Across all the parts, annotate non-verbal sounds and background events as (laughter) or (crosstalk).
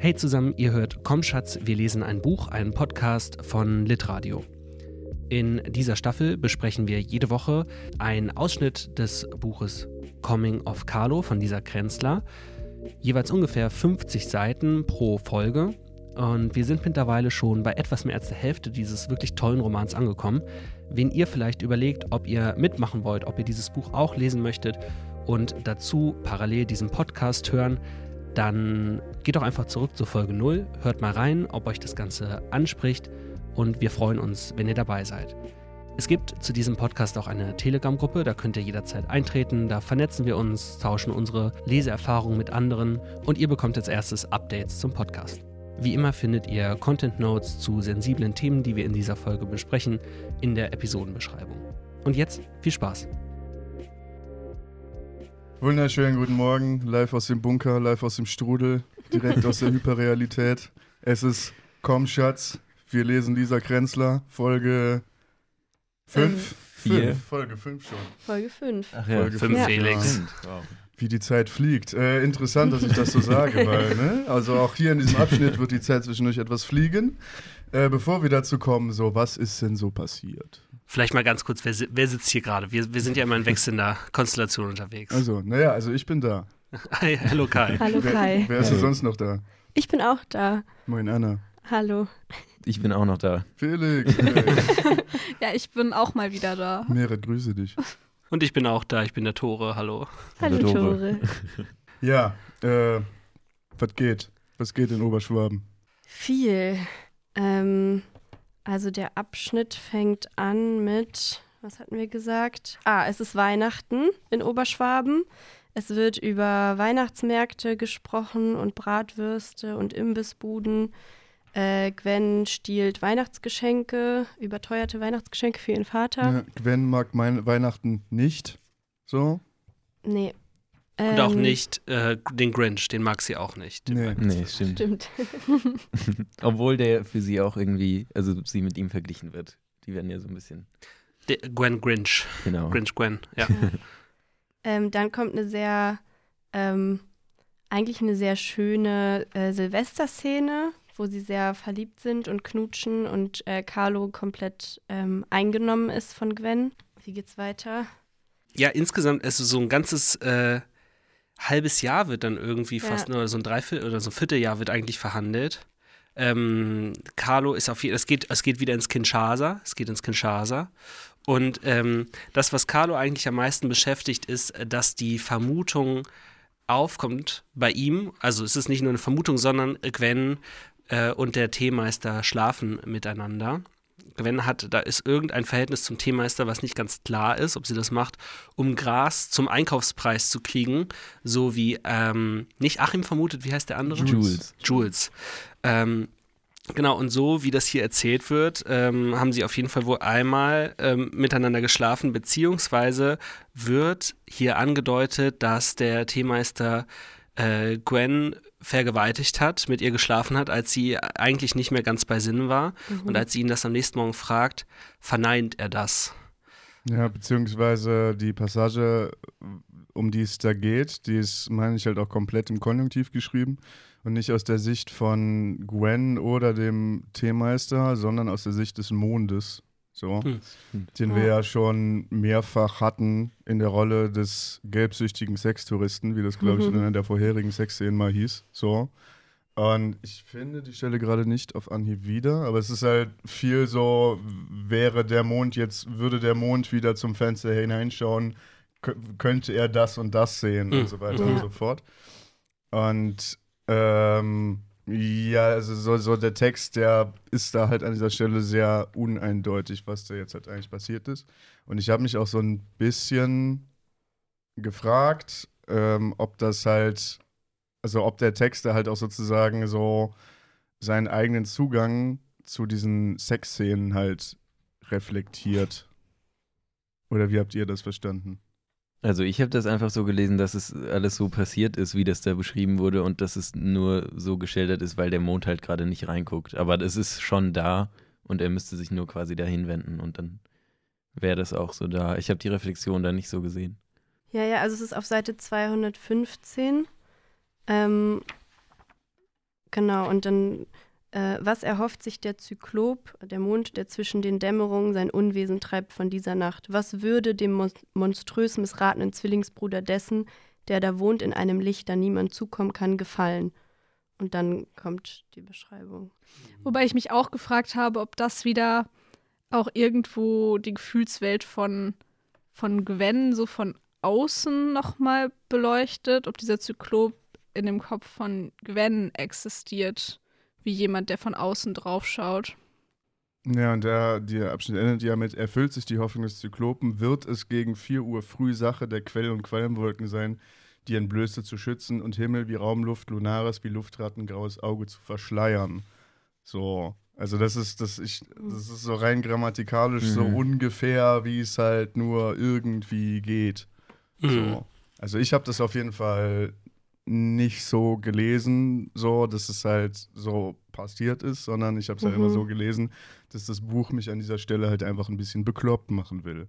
Hey zusammen, ihr hört Komm Schatz, wir lesen ein Buch, einen Podcast von Litradio. In dieser Staffel besprechen wir jede Woche einen Ausschnitt des Buches Coming of Carlo von Lisa Krenzler. Jeweils ungefähr 50 Seiten pro Folge. Und wir sind mittlerweile schon bei etwas mehr als der Hälfte dieses wirklich tollen Romans angekommen. Wenn ihr vielleicht überlegt, ob ihr mitmachen wollt, ob ihr dieses Buch auch lesen möchtet und dazu parallel diesen Podcast hören, dann geht doch einfach zurück zur Folge 0, hört mal rein, ob euch das Ganze anspricht und wir freuen uns, wenn ihr dabei seid. Es gibt zu diesem Podcast auch eine Telegram-Gruppe, da könnt ihr jederzeit eintreten, da vernetzen wir uns, tauschen unsere Leseerfahrungen mit anderen und ihr bekommt als erstes Updates zum Podcast. Wie immer findet ihr Content Notes zu sensiblen Themen, die wir in dieser Folge besprechen, in der Episodenbeschreibung. Und jetzt viel Spaß! Wunderschönen guten Morgen, live aus dem Bunker, live aus dem Strudel, direkt aus der Hyperrealität. Es ist Komm Schatz, wir lesen Lisa Krenzler, Folge 5. Vier. Folge 5 schon. Folge 5. Ach ja, Folge Fünf fünf, Felix. ja. Wie die Zeit fliegt. Äh, interessant, dass ich das so sage, (laughs) weil, ne? Also auch hier in diesem Abschnitt wird die Zeit zwischendurch etwas fliegen. Äh, bevor wir dazu kommen, so, was ist denn so passiert? Vielleicht mal ganz kurz, wer, wer sitzt hier gerade? Wir, wir sind ja immer in wechselnder (laughs) Konstellation unterwegs. Also, naja, also ich bin da. Hi, hallo Kai. Hallo wer, Kai. wer ist denn sonst noch da? Ich bin auch da. Moin Anna. Hallo. Ich bin auch noch da. Felix. Hey. (laughs) (laughs) Ja, ich bin auch mal wieder da. Merit, grüße dich. Und ich bin auch da, ich bin der Tore, hallo. Hallo Hallo, Tore. Tore. Ja, äh, was geht? Was geht in Oberschwaben? Viel. Ähm, also der Abschnitt fängt an mit, was hatten wir gesagt? Ah, es ist Weihnachten in Oberschwaben. Es wird über Weihnachtsmärkte gesprochen und Bratwürste und Imbissbuden. Äh, Gwen stiehlt Weihnachtsgeschenke, überteuerte Weihnachtsgeschenke für ihren Vater. Ja, Gwen mag mein Weihnachten nicht. So? Nee. Und auch Ähm, nicht äh, den Grinch, den mag sie auch nicht. Nee. Nee, stimmt. Stimmt. (laughs) (laughs) Obwohl der für sie auch irgendwie, also sie mit ihm verglichen wird. Die werden ja so ein bisschen, Der Gwen Grinch. genau. Grinch Gwen, ja. (laughs) Ähm, dann kommt eine sehr, ähm, eigentlich eine sehr schöne äh, Silvesterszene, wo sie sehr verliebt sind und knutschen und äh, Carlo komplett ähm, eingenommen ist von Gwen. Wie geht's weiter? Ja, insgesamt, also so ein ganzes äh, halbes Jahr wird dann irgendwie Ja. fast, oder so ein Dreiviertel oder so ein Vierteljahr wird eigentlich verhandelt. Ähm, Carlo ist auf jeden es geht, es geht wieder ins Kinshasa, es geht ins Kinshasa. Und ähm, das, was Carlo eigentlich am meisten beschäftigt, ist, dass die Vermutung aufkommt bei ihm, also es ist nicht nur eine Vermutung, sondern Gwen äh, und der Teemeister schlafen miteinander. Gwen hat, da ist irgendein Verhältnis zum Teemeister, was nicht ganz klar ist, ob sie das macht, um Gras zum Einkaufspreis zu kriegen, so wie, ähm, nicht Achim vermutet, wie heißt der andere? Jules. Jules. Ähm, genau, und so wie das hier erzählt wird, ähm, haben sie auf jeden Fall wohl einmal ähm, miteinander geschlafen, beziehungsweise wird hier angedeutet, dass der Teemeister äh, Gwen vergewaltigt hat, mit ihr geschlafen hat, als sie eigentlich nicht mehr ganz bei Sinnen war. Und als sie ihn das am nächsten Morgen fragt, verneint er das. Ja, beziehungsweise die Passage, um die es da geht, die ist, meine ich, halt auch komplett im Konjunktiv geschrieben und nicht aus der Sicht von Gwen oder dem Teemeister, sondern aus der Sicht des Mondes. So, Hm. den wir ja schon mehrfach hatten in der Rolle des gelbsüchtigen Sextouristen, wie das, glaube ich, in Mhm. einer der vorherigen Sexszenen mal hieß. So. Und ich finde die Stelle gerade nicht auf Anhieb wieder, aber es ist halt viel so, wäre der Mond jetzt, würde der Mond wieder zum Fenster hineinschauen, kö- könnte er das und das sehen Mhm. und so weiter Ja. und so fort. Und ähm, ja, also so, so der Text, der ist da halt an dieser Stelle sehr uneindeutig, was da jetzt halt eigentlich passiert ist. Und ich habe mich auch so ein bisschen gefragt, ähm, ob das halt, also ob der Text da halt auch sozusagen so seinen eigenen Zugang zu diesen Sexszenen halt reflektiert. Oder wie habt ihr das verstanden? Also ich habe das einfach so gelesen, dass es alles so passiert ist, wie das da beschrieben wurde und dass es nur so geschildert ist, weil der Mond halt gerade nicht reinguckt. Aber es ist schon da und er müsste sich nur quasi dahin wenden und dann wäre das auch so da. Ich habe die Reflexion da nicht so gesehen. Ja, ja, also es ist auf Seite 215. Ähm, Genau, und dann, äh, was erhofft sich der Zyklop, der Mond, der zwischen den Dämmerungen sein Unwesen treibt von dieser Nacht? Was würde dem mon monströs missratenen Zwillingsbruder dessen, der da wohnt in einem Licht, da niemand zukommen kann, gefallen? Und dann kommt die Beschreibung. Wobei ich mich auch gefragt habe, ob das wieder auch irgendwo die Gefühlswelt von, von Gwen so von außen nochmal beleuchtet, ob dieser Zyklop in dem Kopf von Gwen existiert, wie jemand, der von außen drauf schaut. Ja, und der, der Abschnitt endet ja mit, erfüllt sich die Hoffnung des Zyklopen, wird es gegen 4 Uhr früh Sache der Quell- und Qualmwolken sein, die Entblößte zu schützen und Himmel wie Raumluft, Lunares wie Luftratten, graues Auge zu verschleiern. So, also das ist, das, ich, das ist so rein grammatikalisch so Mhm. ungefähr, wie es halt nur irgendwie geht. Mhm. So. Also ich habe das auf jeden Fall nicht so gelesen, so, dass es halt so passiert ist, sondern ich habe es halt Mhm. immer so gelesen, dass das Buch mich an dieser Stelle halt einfach ein bisschen bekloppt machen will.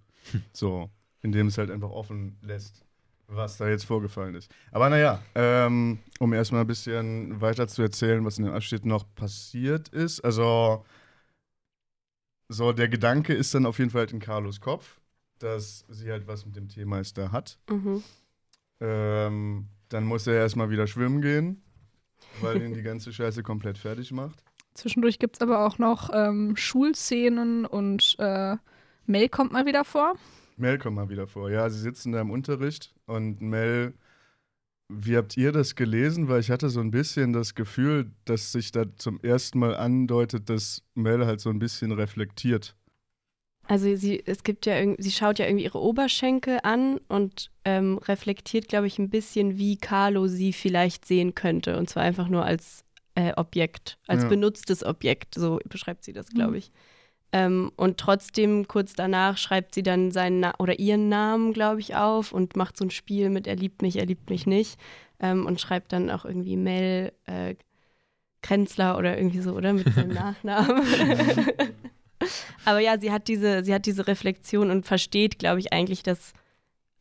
So, indem es halt einfach offen lässt, was da jetzt vorgefallen ist. Aber naja, ähm, um erstmal ein bisschen weiter zu erzählen, was in dem Abschnitt noch passiert ist. Also, so der Gedanke ist dann auf jeden Fall halt in Carlos Kopf, dass sie halt was mit dem Teemeister hat. Mhm. Ähm, dann muss er erstmal wieder schwimmen gehen, weil ihn die ganze Scheiße komplett fertig macht. Zwischendurch gibt es aber auch noch ähm, Schulszenen und äh, Mel kommt mal wieder vor. Mel kommt mal wieder vor. Ja, sie sitzen da im Unterricht und Mel, wie habt ihr das gelesen? Weil ich hatte so ein bisschen das Gefühl, dass sich da zum ersten Mal andeutet, dass Mel halt so ein bisschen reflektiert. Also sie, es gibt ja irgendwie, sie schaut ja irgendwie ihre Oberschenkel an und ähm, reflektiert, glaube ich, ein bisschen, wie Carlo sie vielleicht sehen könnte. Und zwar einfach nur als äh, Objekt, als Ja. benutztes Objekt, so beschreibt sie das, glaube Mhm. ich. Ähm, und trotzdem, kurz danach, schreibt sie dann seinen Na oder ihren Namen, glaube ich, auf und macht so ein Spiel mit Er liebt mich, er liebt mich nicht. Ähm, und schreibt dann auch irgendwie Mel äh, Krenzler oder irgendwie so, oder? Mit seinem (laughs) Nachnamen. (laughs) Aber ja, sie hat diese, sie hat diese Reflexion und versteht, glaube ich, eigentlich, dass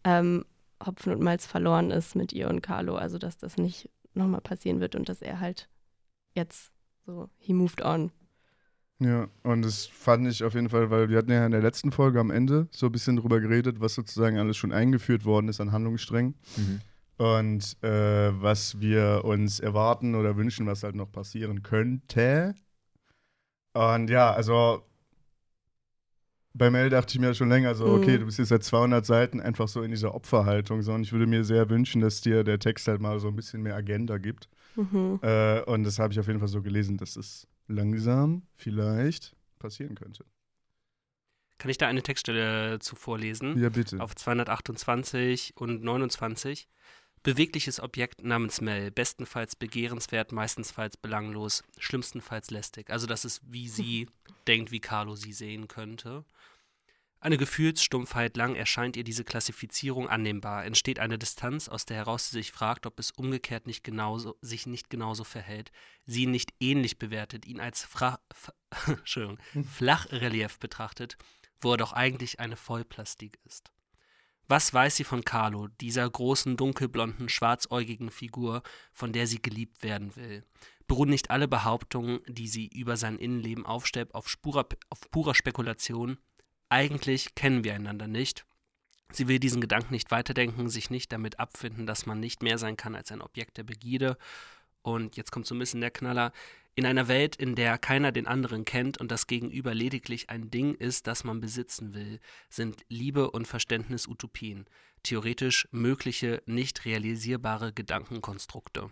ähm, Hopfen und Malz verloren ist mit ihr und Carlo. Also, dass das nicht nochmal passieren wird und dass er halt jetzt so, he moved on. Ja, und das fand ich auf jeden Fall, weil wir hatten ja in der letzten Folge am Ende so ein bisschen drüber geredet, was sozusagen alles schon eingeführt worden ist an Handlungssträngen. Mhm. Und äh, was wir uns erwarten oder wünschen, was halt noch passieren könnte. Und ja, also bei Mel dachte ich mir schon länger so, okay, Mhm. du bist jetzt seit 200 Seiten einfach so in dieser Opferhaltung, so, und ich würde mir sehr wünschen, dass dir der Text halt mal so ein bisschen mehr Agenda gibt. Mhm. Äh, und das habe ich auf jeden Fall so gelesen, dass es langsam vielleicht passieren könnte. Kann ich da eine Textstelle zu vorlesen? Ja, bitte. Auf 228 und 29. Bewegliches Objekt namens Mel, bestenfalls begehrenswert, meistenfalls belanglos, schlimmstenfalls lästig. Also das ist, wie (laughs) sie denkt, wie Carlo sie sehen könnte. Eine Gefühlsstumpfheit lang erscheint ihr diese Klassifizierung annehmbar. Entsteht eine Distanz, aus der heraus sie sich fragt, ob es umgekehrt nicht genauso, sich nicht genauso verhält, sie ihn nicht ähnlich bewertet, ihn als Fra (laughs) (laughs) Flachrelief betrachtet, wo er doch eigentlich eine Vollplastik ist. Was weiß sie von Carlo, dieser großen, dunkelblonden, schwarzäugigen Figur, von der sie geliebt werden will? Beruhen nicht alle Behauptungen, die sie über sein Innenleben aufstellt, auf, Spura, auf purer Spekulation? Eigentlich kennen wir einander nicht. Sie will diesen Gedanken nicht weiterdenken, sich nicht damit abfinden, dass man nicht mehr sein kann als ein Objekt der Begierde. Und jetzt kommt so ein bisschen der Knaller. In einer Welt, in der keiner den anderen kennt und das Gegenüber lediglich ein Ding ist, das man besitzen will, sind Liebe und Verständnis Utopien, theoretisch mögliche, nicht realisierbare Gedankenkonstrukte.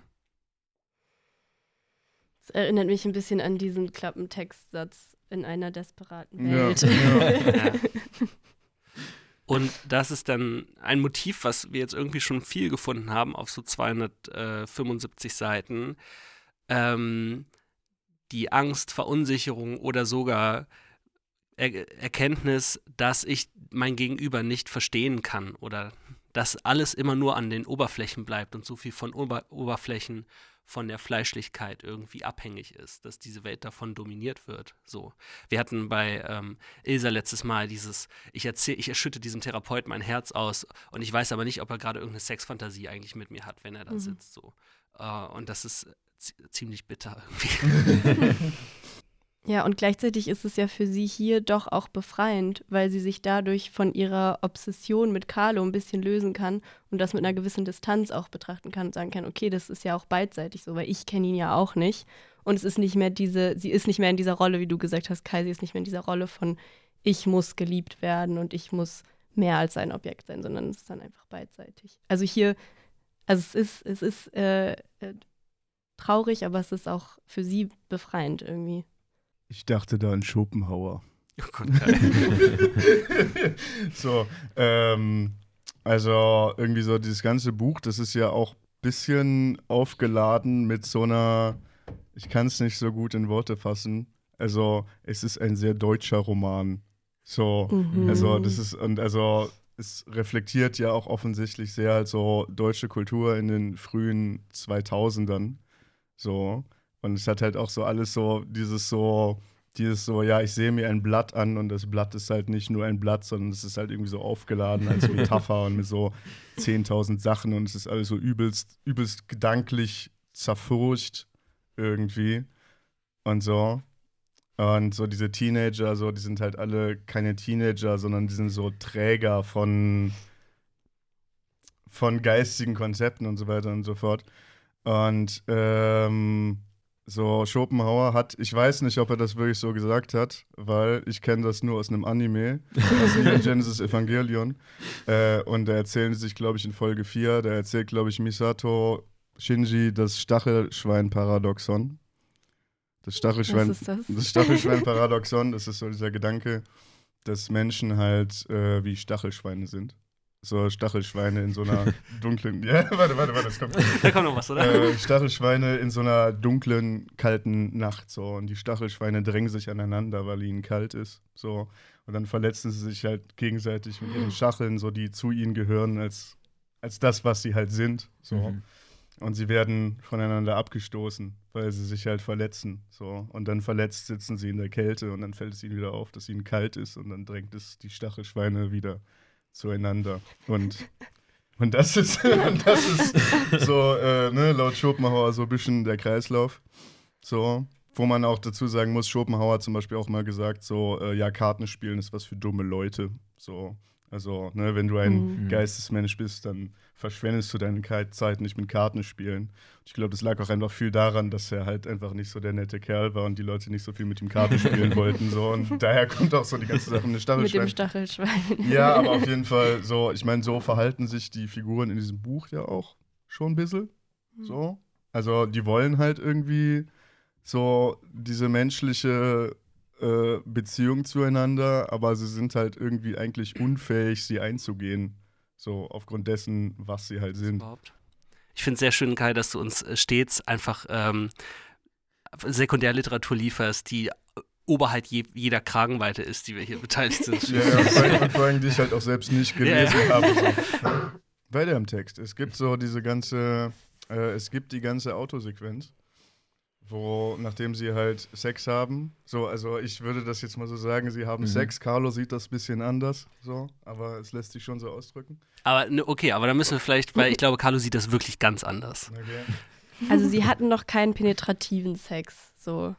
Das erinnert mich ein bisschen an diesen Klappentextsatz in einer desperaten Welt. ja. Ja. (laughs) Und das ist dann ein Motiv, was wir jetzt irgendwie schon viel gefunden haben auf so 275 Seiten. Ähm, die Angst, Verunsicherung oder sogar er Erkenntnis, dass ich mein Gegenüber nicht verstehen kann oder dass alles immer nur an den Oberflächen bleibt und so viel von Ober Oberflächen von der Fleischlichkeit irgendwie abhängig ist, dass diese Welt davon dominiert wird. So. Wir hatten bei ähm, Ilsa letztes Mal dieses, ich erzähle, ich erschütte diesem Therapeut mein Herz aus und ich weiß aber nicht, ob er gerade irgendeine Sexfantasie eigentlich mit mir hat, wenn er da Mhm. sitzt. So. Äh, und das ist ziemlich bitter irgendwie. (laughs) Ja, und gleichzeitig ist es ja für sie hier doch auch befreiend, weil sie sich dadurch von ihrer Obsession mit Carlo ein bisschen lösen kann und das mit einer gewissen Distanz auch betrachten kann und sagen kann, okay, das ist ja auch beidseitig so, weil ich kenne ihn ja auch nicht. Und es ist nicht mehr diese, sie ist nicht mehr in dieser Rolle, wie du gesagt hast, Kai, sie ist nicht mehr in dieser Rolle von ich muss geliebt werden und ich muss mehr als ein Objekt sein, sondern es ist dann einfach beidseitig. Also hier, also es ist, es ist äh, äh, traurig, aber es ist auch für sie befreiend irgendwie. Ich dachte da an Schopenhauer. Oh Gott, (laughs) so, ähm, also irgendwie so dieses ganze Buch, das ist ja auch ein bisschen aufgeladen mit so einer, ich kann es nicht so gut in Worte fassen. Also, es ist ein sehr deutscher Roman. So, Mhm. also das ist, und also es reflektiert ja auch offensichtlich sehr halt so deutsche Kultur in den frühen 2000ern. So. Und es hat halt auch so alles so, dieses so, dieses so, ja, ich sehe mir ein Blatt an und das Blatt ist halt nicht nur ein Blatt, sondern es ist halt irgendwie so aufgeladen als (laughs) Metapher und mit so 10.000 Sachen und es ist alles so übelst, übelst gedanklich zerfurcht irgendwie und so. Und so diese Teenager, so, die sind halt alle keine Teenager, sondern die sind so Träger von, von geistigen Konzepten und so weiter und so fort. Und ähm, so Schopenhauer hat, ich weiß nicht, ob er das wirklich so gesagt hat, weil ich kenne das nur aus einem Anime, aus Neon (laughs) Genesis Evangelion. Äh, und da erzählen sie sich, glaube ich, in Folge 4, da erzählt, glaube ich, Misato Shinji das Stachelschwein-Paradoxon. Das Stachelschwein, Was ist das? das Stachelschwein-Paradoxon, das ist so dieser Gedanke, dass Menschen halt äh, wie Stachelschweine sind. So Stachelschweine in so einer (laughs) dunklen. Ja, (laughs) warte, warte, warte, es kommt. da kommt noch was, oder? Äh, Stachelschweine in so einer dunklen, kalten Nacht so. Und die Stachelschweine drängen sich aneinander, weil ihnen kalt ist. So. Und dann verletzen sie sich halt gegenseitig mit ihren Stacheln, so die zu ihnen gehören, als, als das, was sie halt sind. So. Mhm. Und sie werden voneinander abgestoßen, weil sie sich halt verletzen. So. Und dann verletzt sitzen sie in der Kälte und dann fällt es ihnen wieder auf, dass ihnen kalt ist und dann drängt es die Stachelschweine wieder zueinander. Und, und das ist, (laughs) und das ist so, äh, ne, laut Schopenhauer so ein bisschen der Kreislauf. So. Wo man auch dazu sagen muss, Schopenhauer hat zum Beispiel auch mal gesagt, so, äh, ja, Kartenspielen ist was für dumme Leute. So. Also, ne, wenn du ein Mhm. Geistesmensch bist, dann verschwendest du deine Zeit nicht mit Kartenspielen. Ich glaube, das lag auch einfach viel daran, dass er halt einfach nicht so der nette Kerl war und die Leute nicht so viel mit ihm Karten spielen (laughs) wollten. So. Und daher kommt auch so die ganze Sache mit Mit dem Stachelschwein. Stachelschwein. Ja, aber auf (laughs) jeden Fall so, ich meine, so verhalten sich die Figuren in diesem Buch ja auch schon ein bisschen. So. Also, die wollen halt irgendwie so diese menschliche äh, Beziehung zueinander, aber sie sind halt irgendwie eigentlich unfähig, sie einzugehen. So, aufgrund dessen, was sie halt sind. Ich finde es sehr schön, Kai, dass du uns äh, stets einfach ähm, Sekundärliteratur lieferst, die oberhalb je, jeder Kragenweite ist, die wir hier beteiligt sind. Ja, ja, vor allem, und vor allem, die ich halt auch selbst nicht gelesen (laughs) habe. So. Weiter im Text. Es gibt so diese ganze, äh, es gibt die ganze Autosequenz, wo, nachdem sie halt Sex haben, so, also ich würde das jetzt mal so sagen, sie haben Mhm. Sex, Carlo sieht das ein bisschen anders, so, aber es lässt sich schon so ausdrücken. Aber ne, okay, aber da müssen wir vielleicht, weil ich glaube, Carlo sieht das wirklich ganz anders. Okay. (laughs) Also sie hatten noch keinen penetrativen Sex, so.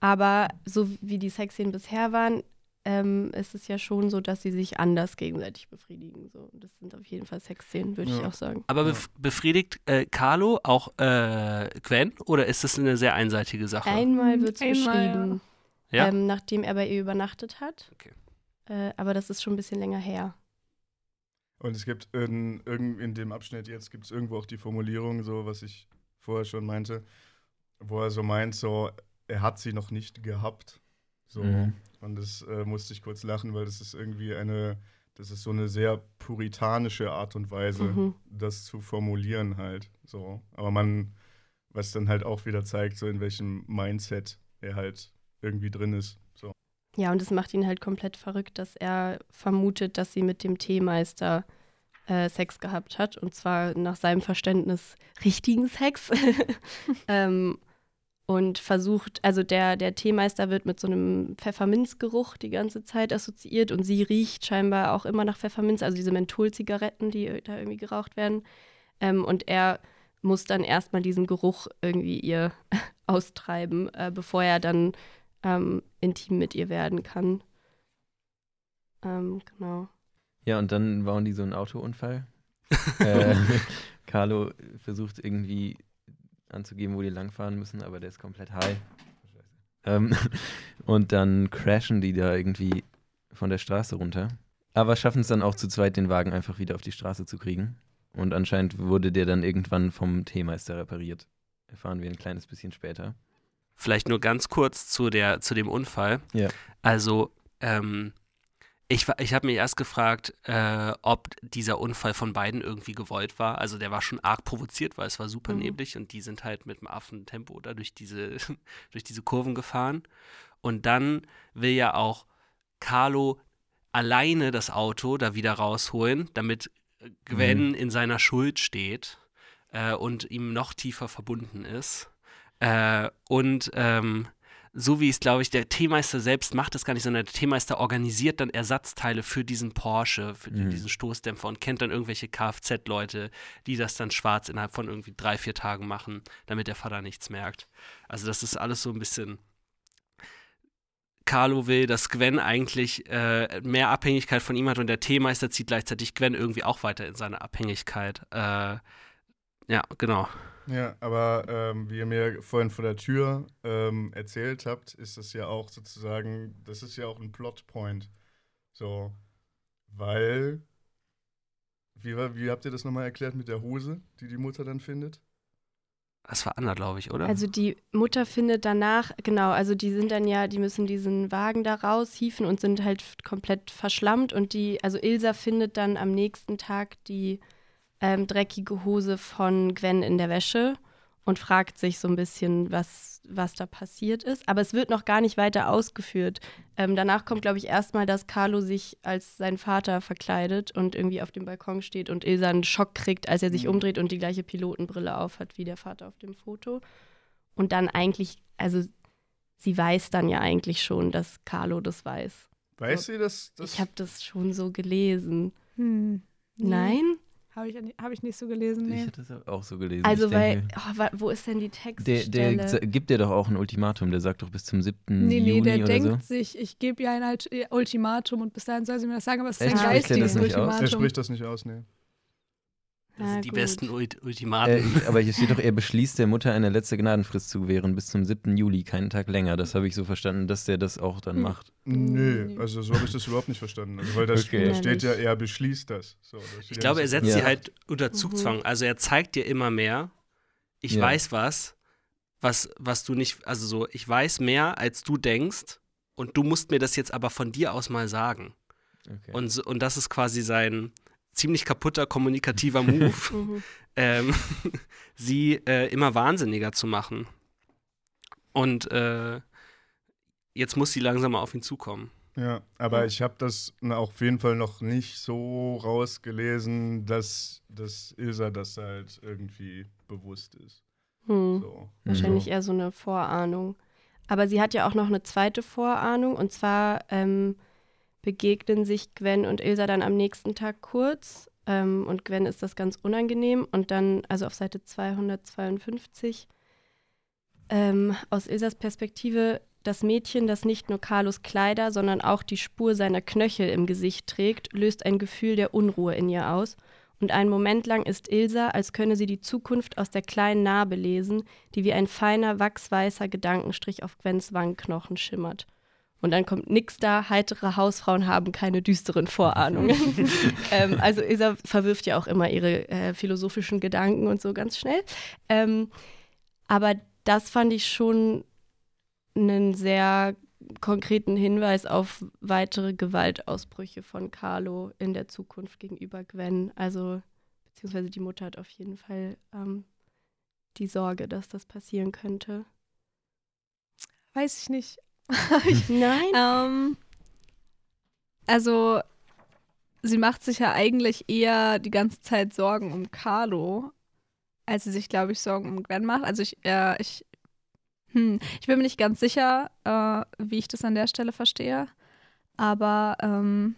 Aber so wie die Sexszenen bisher waren, ähm, ist es ja schon so, dass sie sich anders gegenseitig befriedigen. So. Das sind auf jeden Fall Sexszenen, würde ich Ja. auch sagen. Aber bef befriedigt äh, Carlo auch äh, Gwen oder ist das eine sehr einseitige Sache? Einmal wird es beschrieben, Ja? ähm, nachdem er bei ihr übernachtet hat. Okay. Äh, aber das ist schon ein bisschen länger her. Und es gibt in, in dem Abschnitt jetzt gibt es irgendwo auch die Formulierung, so was ich vorher schon meinte, wo er so meint, so, er hat sie noch nicht gehabt. So. Mhm. Und das äh, musste ich kurz lachen, weil das ist irgendwie eine, das ist so eine sehr puritanische Art und Weise, Mhm. das zu formulieren halt. So. Aber man, was dann halt auch wieder zeigt, so in welchem Mindset er halt irgendwie drin ist. So. Ja, und es macht ihn halt komplett verrückt, dass er vermutet, dass sie mit dem Teemeister äh, Sex gehabt hat. Und zwar nach seinem Verständnis richtigen Sex. (laughs) ähm, und versucht, also der, der Teemeister wird mit so einem Pfefferminzgeruch die ganze Zeit assoziiert und sie riecht scheinbar auch immer nach Pfefferminz, also diese Mentholzigaretten, die da irgendwie geraucht werden. Ähm, und er muss dann erstmal diesen Geruch irgendwie ihr (laughs) austreiben, äh, bevor er dann ähm, intim mit ihr werden kann. Ähm, genau. Ja, und dann bauen die so einen Autounfall. (laughs) äh, (laughs) Carlo versucht irgendwie anzugeben, wo die langfahren müssen, aber der ist komplett high. Ähm, (laughs) und dann crashen die da irgendwie von der Straße runter. Aber schaffen es dann auch zu zweit, den Wagen einfach wieder auf die Straße zu kriegen. Und anscheinend wurde der dann irgendwann vom T-Meister repariert. Erfahren wir ein kleines bisschen später. Vielleicht nur ganz kurz zu, der, zu dem Unfall. Ja. Also, ähm, ich, ich habe mich erst gefragt, äh, ob dieser Unfall von beiden irgendwie gewollt war. Also der war schon arg provoziert, weil es war super Mhm. neblig und die sind halt mit einem Affentempo da durch diese, (laughs) durch diese Kurven gefahren. Und dann will ja auch Carlo alleine das Auto da wieder rausholen, damit Gwen in seiner Schuld steht äh, und ihm noch tiefer verbunden ist. Äh, und ähm, so wie es, glaube ich, der T-Meister selbst macht das gar nicht, sondern der T-Meister organisiert dann Ersatzteile für diesen Porsche, für Mhm. diesen Stoßdämpfer und kennt dann irgendwelche Kfz-Leute, die das dann schwarz innerhalb von irgendwie drei, vier Tagen machen, damit der Vater nichts merkt. Also das ist alles so ein bisschen. Carlo will, dass Gwen eigentlich äh, mehr Abhängigkeit von ihm hat und der T-Meister zieht gleichzeitig Gwen irgendwie auch weiter in seine Abhängigkeit. Äh, ja, genau. Ja, aber ähm, wie ihr mir vorhin vor der Tür ähm, erzählt habt, ist das ja auch sozusagen, das ist ja auch ein Plotpoint. So, weil, wie, wie habt ihr das nochmal erklärt mit der Hose, die die Mutter dann findet? Das war Anna, glaube ich, oder? Also die Mutter findet danach, genau, also die sind dann ja, die müssen diesen Wagen da raushieven und sind halt komplett verschlammt und die, also Ilsa findet dann am nächsten Tag die ähm, dreckige Hose von Gwen in der Wäsche und fragt sich so ein bisschen, was, was da passiert ist. Aber es wird noch gar nicht weiter ausgeführt. Ähm, danach kommt, glaube ich, erstmal, dass Carlo sich als sein Vater verkleidet und irgendwie auf dem Balkon steht und Ilsa einen Schock kriegt, als er sich Mhm. umdreht und die gleiche Pilotenbrille aufhat wie der Vater auf dem Foto. Und dann eigentlich, also sie weiß dann ja eigentlich schon, dass Carlo das weiß. Weiß sie das? das Ich habe das schon so gelesen. Hm. Nein? Habe ich, hab ich nicht so gelesen. Ich Nee. hatte es auch so gelesen. Also, ich weil, oh, wo ist denn die der, Textstelle? der sa- gibt dir doch auch ein Ultimatum. Der sagt doch bis zum 7. Nee, nee, Juni der oder denkt so. sich, ich gebe ihr ein Ultimatum und bis dahin soll sie mir das sagen, aber es ist Echt? ein er geistiges das nicht aus? er Ultimatum. spricht das nicht aus, nee. Das sind die gut. besten Ult Äh, Ultimaten. aber hier steht doch, (laughs) er beschließt der Mutter eine letzte Gnadenfrist zu gewähren bis zum 7. Juli, keinen Tag länger. Das habe ich so verstanden, dass der das auch dann Hm. macht. Nee, Nee. also so habe ich das überhaupt nicht verstanden. Also, weil da Okay. steht ja, er beschließt das. So, da steht Ich glaube, er setzt Ja. sie halt unter Zugzwang. Also er zeigt dir immer mehr. Ich Ja. weiß was, was, was du nicht, also so, ich weiß mehr, als du denkst. Und du musst mir das jetzt aber von dir aus mal sagen. Okay. Und, und das ist quasi sein ziemlich kaputter kommunikativer (laughs) Move, Mhm. ähm, (laughs) sie äh, immer wahnsinniger zu machen. Und äh, jetzt muss sie langsam mal auf ihn zukommen. Ja, aber Ja. ich habe das auf jeden Fall noch nicht so rausgelesen, dass, dass Ilsa das halt irgendwie bewusst ist. Hm. So. Wahrscheinlich eher so eine Vorahnung. Aber sie hat ja auch noch eine zweite Vorahnung und zwar ähm, begegnen sich Gwen und Ilsa dann am nächsten Tag kurz ähm, und Gwen ist das ganz unangenehm und dann, also auf Seite 252, ähm, aus Ilsas Perspektive das Mädchen, das nicht nur Carlos Kleider, sondern auch die Spur seiner Knöchel im Gesicht trägt, löst ein Gefühl der Unruhe in ihr aus. Und einen Moment lang ist Ilsa, als könne sie die Zukunft aus der kleinen Narbe lesen, die wie ein feiner, wachsweißer Gedankenstrich auf Gwens Wangenknochen schimmert. Und dann kommt nix da, heitere Hausfrauen haben keine düsteren Vorahnungen. (laughs) ähm, also Ilsa verwirft ja auch immer ihre äh, philosophischen Gedanken und so ganz schnell. Ähm, aber das fand ich schon einen sehr konkreten Hinweis auf weitere Gewaltausbrüche von Carlo in der Zukunft gegenüber Gwen. Also, beziehungsweise die Mutter hat auf jeden Fall ähm, die Sorge, dass das passieren könnte. Weiß ich nicht. (laughs) Nein? Ähm, also, sie macht sich ja eigentlich eher die ganze Zeit Sorgen um Carlo, als sie sich, glaube ich, Sorgen um Gwen macht. Also ich, äh, ich, hm, ich bin mir nicht ganz sicher, äh, wie ich das an der Stelle verstehe. Aber ähm,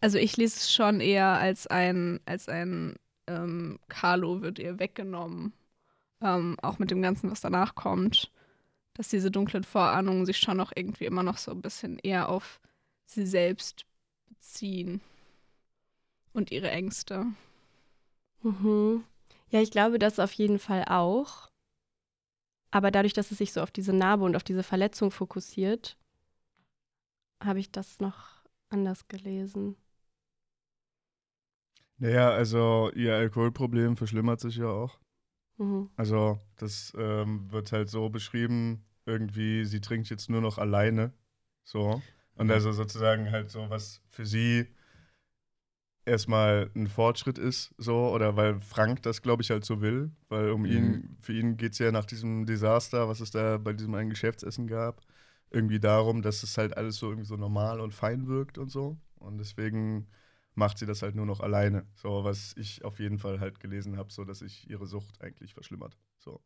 also ich lese es schon eher als ein, als ein ähm, Carlo wird ihr weggenommen. Ähm, auch mit dem Ganzen, was danach kommt. Dass diese dunklen Vorahnungen sich schon noch irgendwie immer noch so ein bisschen eher auf sie selbst beziehen. Und ihre Ängste. Mhm. Ja, ich glaube, das auf jeden Fall auch. Aber dadurch, dass es sich so auf diese Narbe und auf diese Verletzung fokussiert, habe ich das noch anders gelesen. Naja, also ihr Alkoholproblem verschlimmert sich ja auch. Mhm. Also das ähm, wird halt so beschrieben, irgendwie, sie trinkt jetzt nur noch alleine. So. Und also sozusagen halt so, was für sie erstmal ein Fortschritt ist, so, oder weil Frank das, glaube ich, halt so will, weil um ihn, für ihn geht es ja nach diesem Desaster, was es da bei diesem einen Geschäftsessen gab, irgendwie darum, dass es halt alles so irgendwie so normal und fein wirkt und so. Und deswegen macht sie das halt nur noch alleine. So, was ich auf jeden Fall halt gelesen habe, so dass sich ihre Sucht eigentlich verschlimmert. So.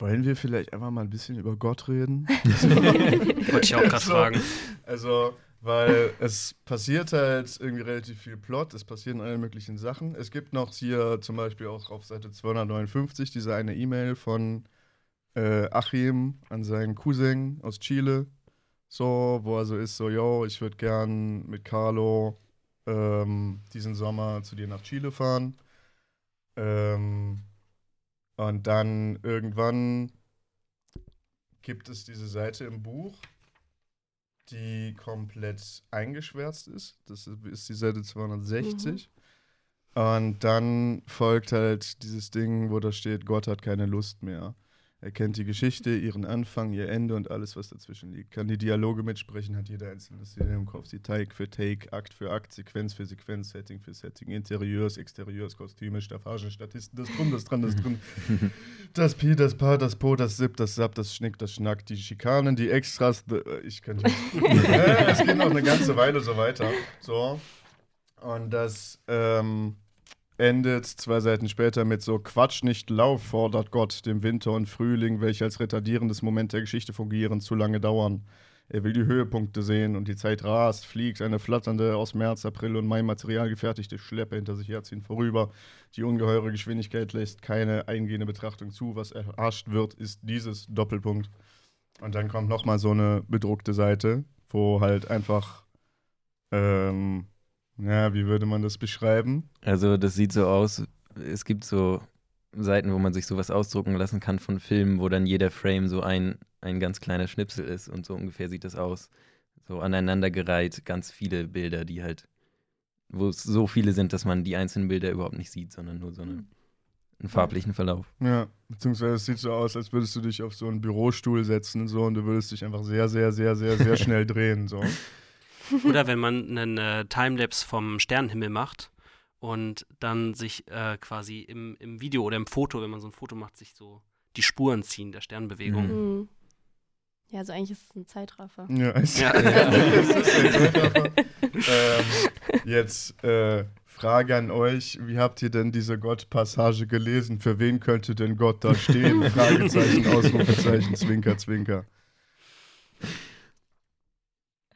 Wollen wir vielleicht einfach mal ein bisschen über Gott reden? (laughs) Wollte ich auch gerade So. fragen. Also, weil es passiert halt irgendwie relativ viel Plot, es passieren alle möglichen Sachen. Es gibt noch hier zum Beispiel auch auf Seite 259 diese eine E-Mail von äh, Achim an seinen Cousin aus Chile, so, wo er so ist, so, yo, ich würde gern mit Carlo ähm, diesen Sommer zu dir nach Chile fahren. Ähm, und dann irgendwann gibt es diese Seite im Buch, die komplett eingeschwärzt ist. Das ist die Seite 260. Und dann folgt halt dieses Ding, wo da steht, Gott hat keine Lust mehr. Er kennt die Geschichte, ihren Anfang, ihr Ende und alles, was dazwischen liegt. Kann die Dialoge mitsprechen, hat jeder einzelne Szene im Kopf. Die Take für Take, Akt für Akt, Sequenz für Sequenz, Setting für Setting, Interieurs, Exterieurs, Kostüme, Staffagen, Statisten, das drum, das dran, das drin. (laughs) Das Pi, das Pa, das Po, das Sip, das Sap, das Schnick, das Schnack, die Schikanen, die Extras. the- äh, Ich nicht. (laughs) ja, es geht noch eine ganze Weile so weiter. So. Und das ähm, endet zwei Seiten später mit so Quatsch nicht Lauf fordert Gott dem Winter und Frühling, welche als retardierendes Moment der Geschichte fungieren, zu lange dauern. Er will die Höhepunkte sehen und die Zeit rast, fliegt eine flatternde, aus März, April und Mai Material gefertigte Schleppe hinter sich herziehen vorüber. Die ungeheure Geschwindigkeit lässt keine eingehende Betrachtung zu. Was erhascht wird, ist dieses Doppelpunkt. Und dann kommt nochmal so eine bedruckte Seite, wo halt einfach, ähm, ja, wie würde man das beschreiben? Also das sieht so aus, es gibt so Seiten, wo man sich sowas ausdrucken lassen kann von Filmen, wo dann jeder Frame so ein, ein ganz kleiner Schnipsel ist und so ungefähr sieht das aus. So aneinandergereiht, ganz viele Bilder, die halt, wo es so viele sind, dass man die einzelnen Bilder überhaupt nicht sieht, sondern nur so eine, einen farblichen Verlauf. Ja, beziehungsweise es sieht so aus, als würdest du dich auf so einen Bürostuhl setzen so, und du würdest dich einfach sehr, sehr, sehr, sehr, sehr (laughs) schnell drehen. So. (laughs) Oder wenn man einen äh, Timelapse vom Sternenhimmel macht und dann sich äh, quasi im, im Video oder im Foto, wenn man so ein Foto macht, sich so die Spuren ziehen der Sternbewegung. Mhm. Mhm. Ja, also eigentlich ist es ein Zeitraffer. Ja, (laughs) es, Ja. es ist ein Zeitraffer. ähm, jetzt äh, Frage an euch: Wie habt ihr denn diese Gott-Passage gelesen? Für wen könnte denn Gott da stehen? (laughs) Fragezeichen, Ausrufezeichen, Zwinker, Zwinker.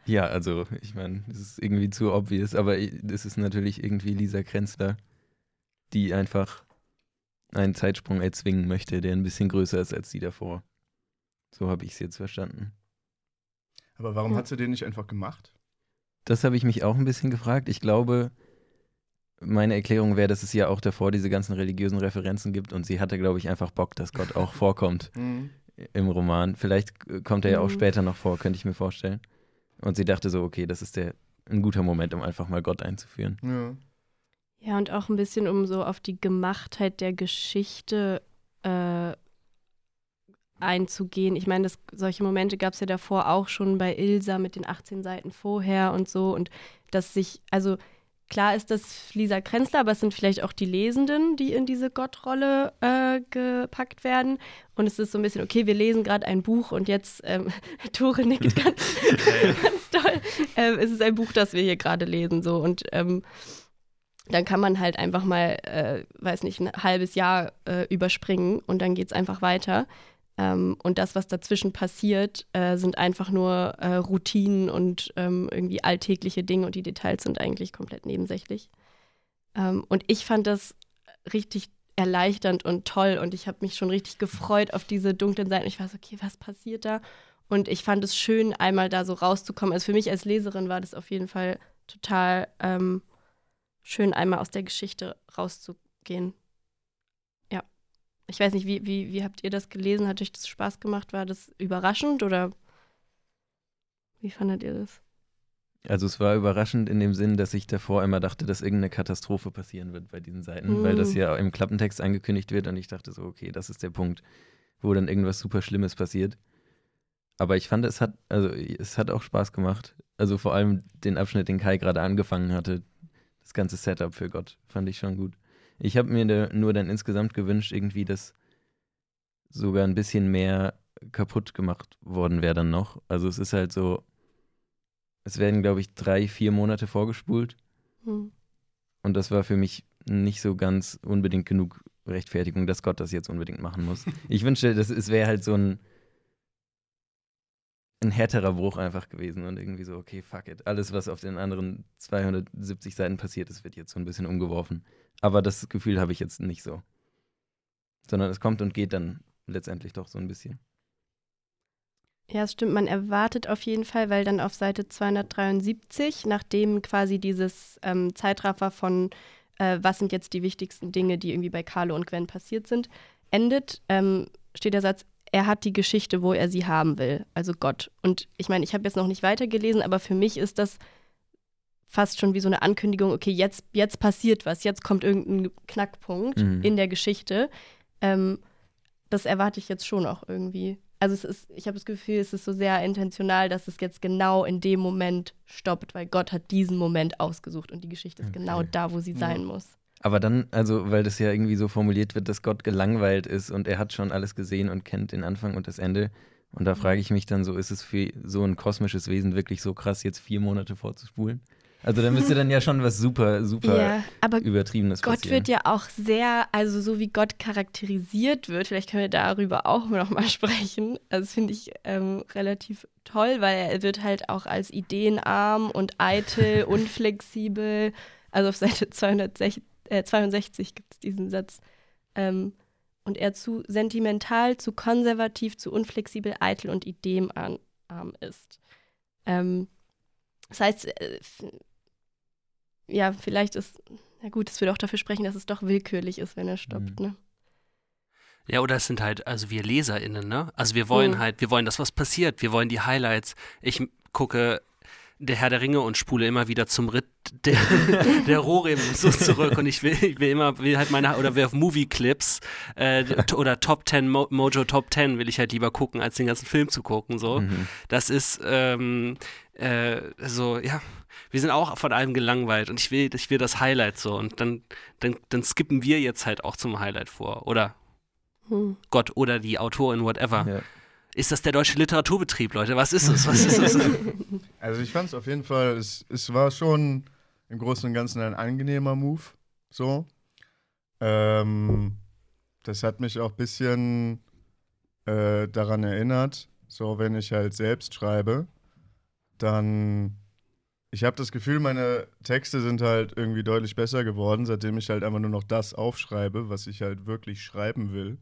Ja, also ich meine, das ist irgendwie zu obvious, aber das ist natürlich irgendwie Lisa Krenzler, die einfach einen Zeitsprung erzwingen möchte, der ein bisschen größer ist als die davor. So habe ich es jetzt verstanden. Aber warum Ja. hat sie den nicht einfach gemacht? Das habe ich mich auch ein bisschen gefragt. Ich glaube, meine Erklärung wäre, dass es ja auch davor diese ganzen religiösen Referenzen gibt und sie hatte, glaube ich, einfach Bock, dass Gott auch (laughs) vorkommt im Roman. Vielleicht äh, kommt er ja auch Mhm. später noch vor, könnte ich mir vorstellen. Und sie dachte so, okay, das ist der ein guter Moment, um einfach mal Gott einzuführen. Ja. Ja, und auch ein bisschen, um so auf die Gemachtheit der Geschichte äh, einzugehen. Ich meine, das, solche Momente gab es ja davor auch schon bei Ilsa mit den 18 Seiten vorher und so. Und dass sich, also klar ist das Lisa Krenzler, aber es sind vielleicht auch die Lesenden, die in diese Gottrolle äh, gepackt werden. Und es ist so ein bisschen, okay, wir lesen gerade ein Buch und jetzt, ähm, (laughs) Tore nickt (laughs) ganz, ganz toll. Ähm, es ist ein Buch, das wir hier gerade lesen, so. Und ähm, dann kann man halt einfach mal, äh, weiß nicht, ein halbes Jahr äh, überspringen und dann geht es einfach weiter. Ähm, und das, was dazwischen passiert, äh, sind einfach nur äh, Routinen und ähm, irgendwie alltägliche Dinge und die Details sind eigentlich komplett nebensächlich. Ähm, und ich fand das richtig erleichternd und toll und ich habe mich schon richtig gefreut auf diese dunklen Seiten. Ich war so, okay, was passiert da? Und ich fand es schön, einmal da so rauszukommen. Also für mich als Leserin war das auf jeden Fall total ähm, schön, einmal aus der Geschichte rauszugehen. Ich weiß nicht, wie, wie, wie habt ihr das gelesen? Hat euch das Spaß gemacht? War das überraschend oder wie fandet ihr das? Also es war überraschend in dem Sinn, dass ich davor immer dachte, dass irgendeine Katastrophe passieren wird bei diesen Seiten, mm. weil das ja im Klappentext angekündigt wird und ich dachte so, okay, das ist der Punkt, wo dann irgendwas super Schlimmes passiert. Aber ich fand, es hat, also es hat auch Spaß gemacht. Also vor allem den Abschnitt, den Kai gerade angefangen hatte, das ganze Setup für Gott, fand ich schon gut. Ich habe mir da nur dann insgesamt gewünscht, irgendwie, dass sogar ein bisschen mehr kaputt gemacht worden wäre dann noch. Also es ist halt so, es werden, glaube ich, drei, vier Monate vorgespult. Hm. Und das war für mich nicht so ganz unbedingt genug Rechtfertigung, dass Gott das jetzt unbedingt machen muss. (laughs) Ich wünschte, das, es wäre halt so ein, ein härterer Bruch einfach gewesen und irgendwie so, okay, fuck it. Alles, was auf den anderen 270 Seiten passiert ist, wird jetzt so ein bisschen umgeworfen. Aber das Gefühl habe ich jetzt nicht so. Sondern es kommt und geht dann letztendlich doch so ein bisschen. Ja, es stimmt, man erwartet auf jeden Fall, weil dann auf Seite 273, nachdem quasi dieses ähm, Zeitraffer von äh, was sind jetzt die wichtigsten Dinge, die irgendwie bei Carlo und Gwen passiert sind, endet, ähm, steht der Satz, er hat die Geschichte, wo er sie haben will, also Gott. Und ich meine, ich habe jetzt noch nicht weitergelesen, aber für mich ist das fast schon wie so eine Ankündigung, okay, jetzt, jetzt passiert was, jetzt kommt irgendein Knackpunkt mhm. in der Geschichte. Ähm, das erwarte ich jetzt schon auch irgendwie also es ist, ich habe das Gefühl, es ist so sehr intentional, dass es jetzt genau in dem Moment stoppt, weil Gott hat diesen Moment ausgesucht und die Geschichte ist okay. genau da, wo sie ja. sein muss. Aber dann, also, weil das ja irgendwie so formuliert wird, dass Gott gelangweilt ist und er hat schon alles gesehen und kennt den Anfang und das Ende. Und da frage ich mich dann so, ist es für so ein kosmisches Wesen wirklich so krass, jetzt vier Monate vorzuspulen? Also da müsste dann ja schon was super, super ja, aber Übertriebenes Gott passieren. wird ja auch sehr, also so wie Gott charakterisiert wird, vielleicht können wir darüber auch noch mal sprechen. Also das finde ich ähm, relativ toll, weil er wird halt auch als ideenarm und eitel, (laughs) unflexibel. Also auf Seite 260, äh, 62 gibt es diesen Satz. Ähm, und er zu sentimental, zu konservativ, zu unflexibel, eitel und ideenarm ist. Ähm, das heißt, äh, ja, vielleicht ist, ja gut, es würde auch dafür sprechen, dass es doch willkürlich ist, wenn er stoppt, mhm. ne? Ja, oder es sind halt, also wir LeserInnen, ne? Also wir wollen mhm. halt, wir wollen, dass was passiert, wir wollen die Highlights. Ich gucke der Herr der Ringe und spule immer wieder zum Ritt der, (laughs) der Rohre so zurück und ich will, ich will immer, will halt meine, oder wer auf Movie-Clips äh, oder Top 10, Mo Mojo Top 10 will ich halt lieber gucken, als den ganzen Film zu gucken, so. Mhm. Das ist, ähm, äh, so, ja, wir sind auch von allem gelangweilt und ich will, ich will das Highlight so und dann, dann, dann skippen wir jetzt halt auch zum Highlight vor. Oder hm. Gott oder die Autorin, whatever. Ja. Ist das der deutsche Literaturbetrieb, Leute? Was ist es? Was ist es? (laughs) also ich fand es auf jeden Fall, es, es war schon im Großen und Ganzen ein angenehmer Move. So. Ähm, das hat mich auch ein bisschen äh, daran erinnert, so wenn ich halt selbst schreibe, dann ich habe das Gefühl, meine Texte sind halt irgendwie deutlich besser geworden, seitdem ich halt einfach nur noch das aufschreibe, was ich halt wirklich schreiben will.